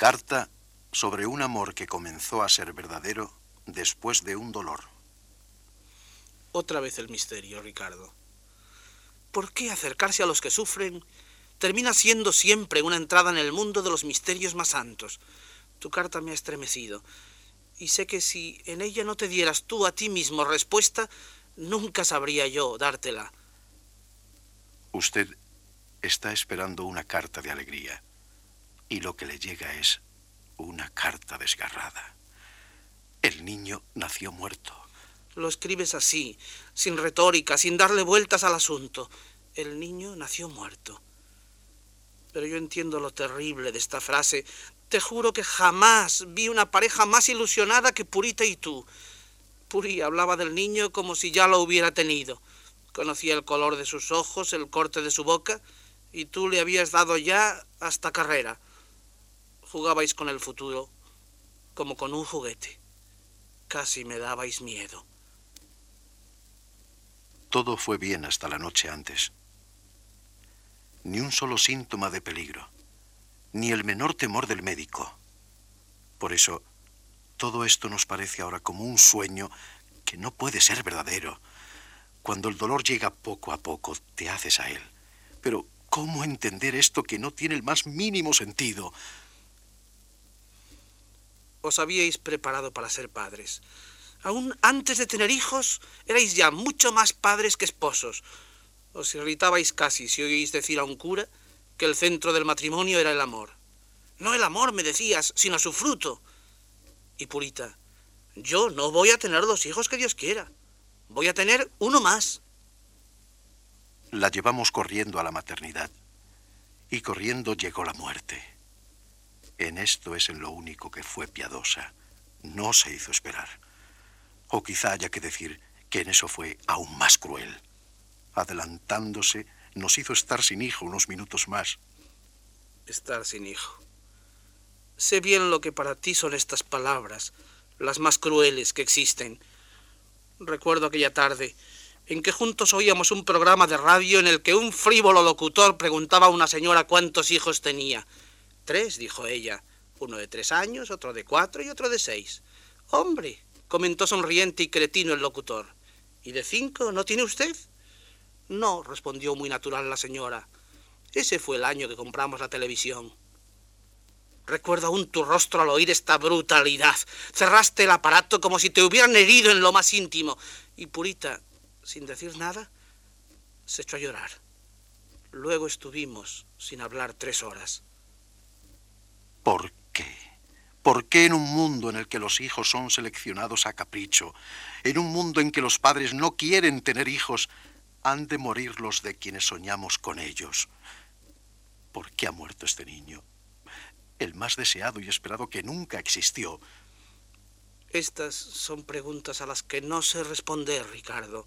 Carta sobre un amor que comenzó a ser verdadero después de un dolor. Otra vez el misterio, Ricardo. ¿Por qué acercarse a los que sufren termina siendo siempre una entrada en el mundo de los misterios más santos? Tu carta me ha estremecido, y sé que si en ella no te dieras tú a ti mismo respuesta, nunca sabría yo dártela. Usted está esperando una carta de alegría y lo que le llega es una carta desgarrada. El niño nació muerto. Lo escribes así, sin retórica, sin darle vueltas al asunto. El niño nació muerto. Pero yo entiendo lo terrible de esta frase. Te juro que jamás vi una pareja más ilusionada que Purita y tú. Puri hablaba del niño como si ya lo hubiera tenido. Conocía el color de sus ojos, el corte de su boca, y tú le habías dado ya hasta carrera jugabais con el futuro como con un juguete. Casi me dabais miedo. Todo fue bien hasta la noche antes. Ni un solo síntoma de peligro, ni el menor temor del médico. Por eso, todo esto nos parece ahora como un sueño que no puede ser verdadero. Cuando el dolor llega poco a poco, te haces a él. Pero, ¿cómo entender esto que no tiene el más mínimo sentido? Os habíais preparado para ser padres. Aún antes de tener hijos, erais ya mucho más padres que esposos. Os irritabais casi si oíais decir a un cura que el centro del matrimonio era el amor. No el amor, me decías, sino su fruto. Y Purita, yo no voy a tener los hijos que Dios quiera. Voy a tener uno más. La llevamos corriendo a la maternidad. Y corriendo llegó la muerte. En esto es en lo único que fue piadosa. No se hizo esperar. O quizá haya que decir que en eso fue aún más cruel. Adelantándose, nos hizo estar sin hijo unos minutos más. Estar sin hijo. Sé bien lo que para ti son estas palabras, las más crueles que existen. Recuerdo aquella tarde en que juntos oíamos un programa de radio en el que un frívolo locutor preguntaba a una señora cuántos hijos tenía. Tres, dijo ella. Uno de tres años, otro de cuatro y otro de seis. Hombre, comentó sonriente y cretino el locutor. ¿Y de cinco no tiene usted? No, respondió muy natural la señora. Ese fue el año que compramos la televisión. Recuerdo aún tu rostro al oír esta brutalidad. Cerraste el aparato como si te hubieran herido en lo más íntimo. Y Purita, sin decir nada, se echó a llorar. Luego estuvimos sin hablar tres horas. ¿Por qué? ¿Por qué en un mundo en el que los hijos son seleccionados a capricho, en un mundo en que los padres no quieren tener hijos, han de morir los de quienes soñamos con ellos? ¿Por qué ha muerto este niño? El más deseado y esperado que nunca existió. Estas son preguntas a las que no sé responder, Ricardo.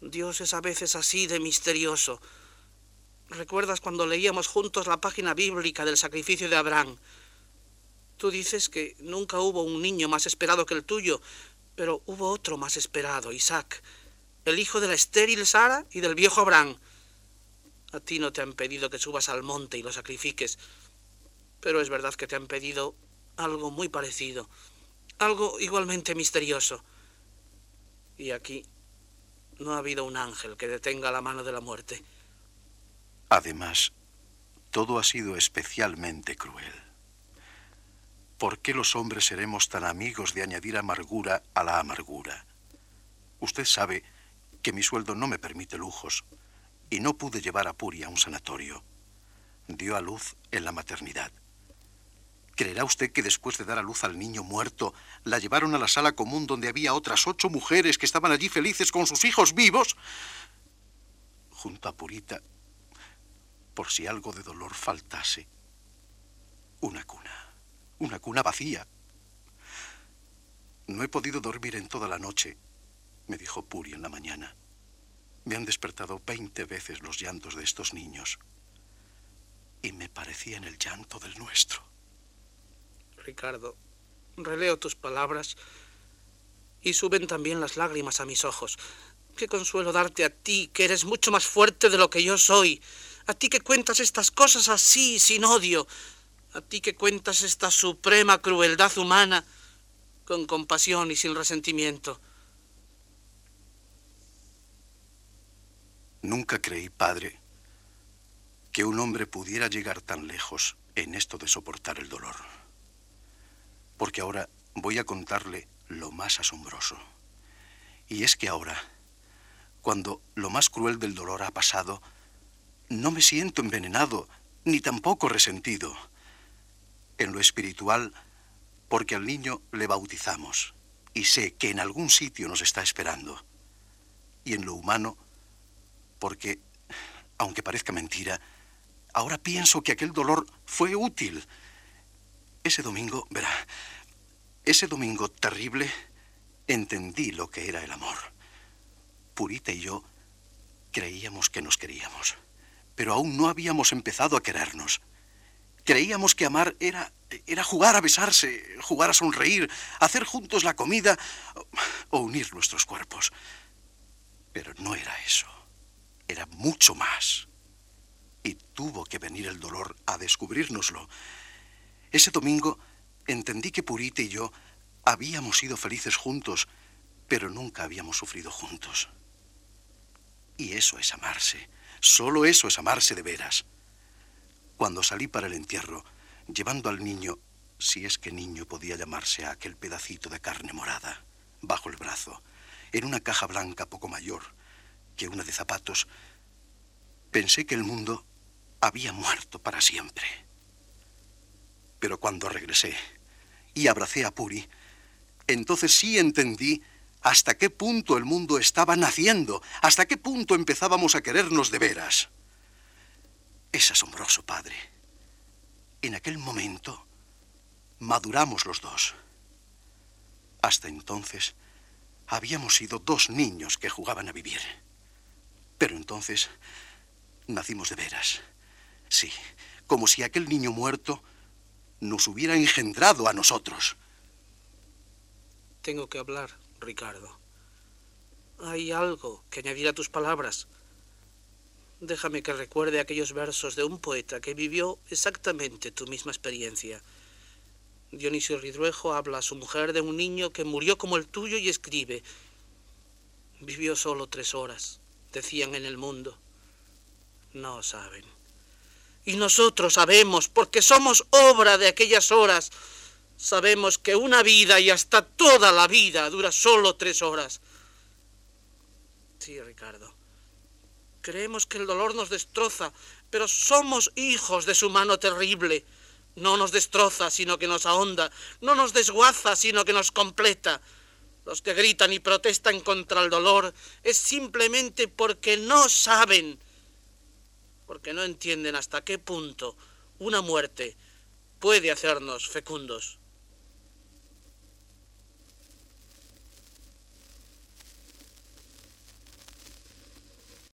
Dios es a veces así de misterioso. ¿Recuerdas cuando leíamos juntos la página bíblica del sacrificio de Abraham? Tú dices que nunca hubo un niño más esperado que el tuyo, pero hubo otro más esperado, Isaac, el hijo de la estéril Sara y del viejo Abraham. A ti no te han pedido que subas al monte y lo sacrifiques, pero es verdad que te han pedido algo muy parecido, algo igualmente misterioso. Y aquí no ha habido un ángel que detenga la mano de la muerte. Además, todo ha sido especialmente cruel. ¿Por qué los hombres seremos tan amigos de añadir amargura a la amargura? Usted sabe que mi sueldo no me permite lujos y no pude llevar a Puri a un sanatorio. Dio a luz en la maternidad. ¿Creerá usted que después de dar a luz al niño muerto, la llevaron a la sala común donde había otras ocho mujeres que estaban allí felices con sus hijos vivos? Junto a Purita por si algo de dolor faltase. Una cuna, una cuna vacía. No he podido dormir en toda la noche, me dijo Puri en la mañana. Me han despertado veinte veces los llantos de estos niños. Y me parecían el llanto del nuestro. Ricardo, releo tus palabras y suben también las lágrimas a mis ojos. Qué consuelo darte a ti, que eres mucho más fuerte de lo que yo soy a ti que cuentas estas cosas así, sin odio, A ti que cuentas esta suprema crueldad humana con compasión y sin resentimiento. Nunca creí, padre, que un hombre pudiera llegar tan lejos en esto de soportar el dolor. Porque ahora voy a contarle lo más asombroso. Y es que ahora, cuando lo más cruel del dolor ha pasado, no me siento envenenado, ni tampoco resentido. En lo espiritual, porque al niño le bautizamos, y sé que en algún sitio nos está esperando. Y en lo humano, porque, aunque parezca mentira, ahora pienso que aquel dolor fue útil. Ese domingo, verá, ese domingo terrible entendí lo que era el amor. Purita y yo creíamos que nos queríamos, pero aún no habíamos empezado a querernos. Creíamos que amar era, era jugar a besarse, jugar a sonreír, hacer juntos la comida o unir nuestros cuerpos. Pero no era eso. Era mucho más. Y tuvo que venir el dolor a descubrírnoslo. Ese domingo entendí que Purita y yo habíamos sido felices juntos, pero nunca habíamos sufrido juntos. Y eso es amarse. Solo eso es amarse de veras. Cuando salí para el entierro, llevando al niño, si es que niño podía llamarse a aquel pedacito de carne morada, bajo el brazo, en una caja blanca poco mayor que una de zapatos, pensé que el mundo había muerto para siempre. Pero cuando regresé y abracé a Puri, entonces sí entendí hasta qué punto el mundo estaba naciendo, hasta qué punto empezábamos a querernos de veras. Es asombroso, padre. En aquel momento maduramos los dos. Hasta entonces habíamos sido dos niños que jugaban a vivir. Pero entonces nacimos de veras. Sí, como si aquel niño muerto nos hubiera engendrado a nosotros. Tengo que hablar, Ricardo. Hay algo que añadir a tus palabras. Déjame que recuerde aquellos versos de un poeta que vivió exactamente tu misma experiencia. Dionisio Ridruejo habla a su mujer de un niño que murió como el tuyo y escribe. Vivió solo tres horas, decían en el mundo. No saben. Y nosotros sabemos, porque somos obra de aquellas horas, sabemos que una vida y hasta toda la vida dura solo tres horas. Sí, Ricardo. Creemos que el dolor nos destroza, pero somos hijos de su mano terrible. No nos destroza, sino que nos ahonda. No nos desguaza, sino que nos completa. Los que gritan y protestan contra el dolor es simplemente porque no saben porque no entienden hasta qué punto una muerte puede hacernos fecundos.